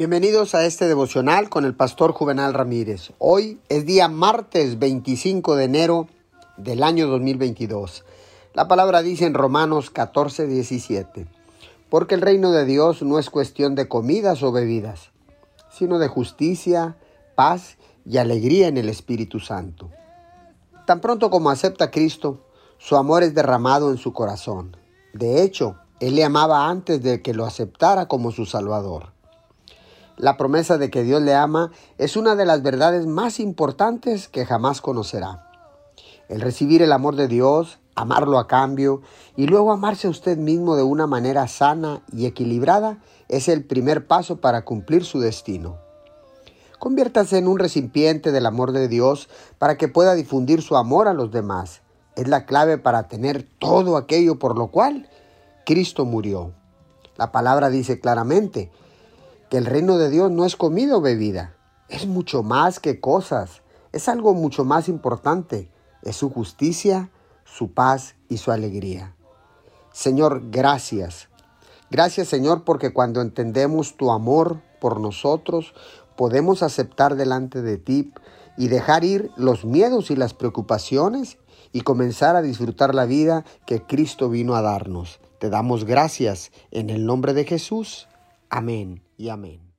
Bienvenidos a este devocional con el pastor Juvenal Ramírez. Hoy es día martes 25 de enero del año 2022. La palabra dice en Romanos 14, 17, porque el reino de Dios no es cuestión de comidas o bebidas, sino de justicia, paz y alegría en el Espíritu Santo. Tan pronto como acepta a Cristo, su amor es derramado en su corazón. De hecho, Él le amaba antes de que lo aceptara como su Salvador. La promesa de que Dios le ama es una de las verdades más importantes que jamás conocerá. El recibir el amor de Dios, amarlo a cambio y luego amarse a usted mismo de una manera sana y equilibrada es el primer paso para cumplir su destino. Conviértase en un recipiente del amor de Dios para que pueda difundir su amor a los demás. Es la clave para tener todo aquello por lo cual Cristo murió. La palabra dice claramente, que el reino de Dios no es comida o bebida, es mucho más que cosas, es algo mucho más importante, es su justicia, su paz y su alegría. Señor, gracias. Gracias Señor porque cuando entendemos tu amor por nosotros, podemos aceptar delante de ti y dejar ir los miedos y las preocupaciones y comenzar a disfrutar la vida que Cristo vino a darnos. Te damos gracias en el nombre de Jesús. Amén y amén.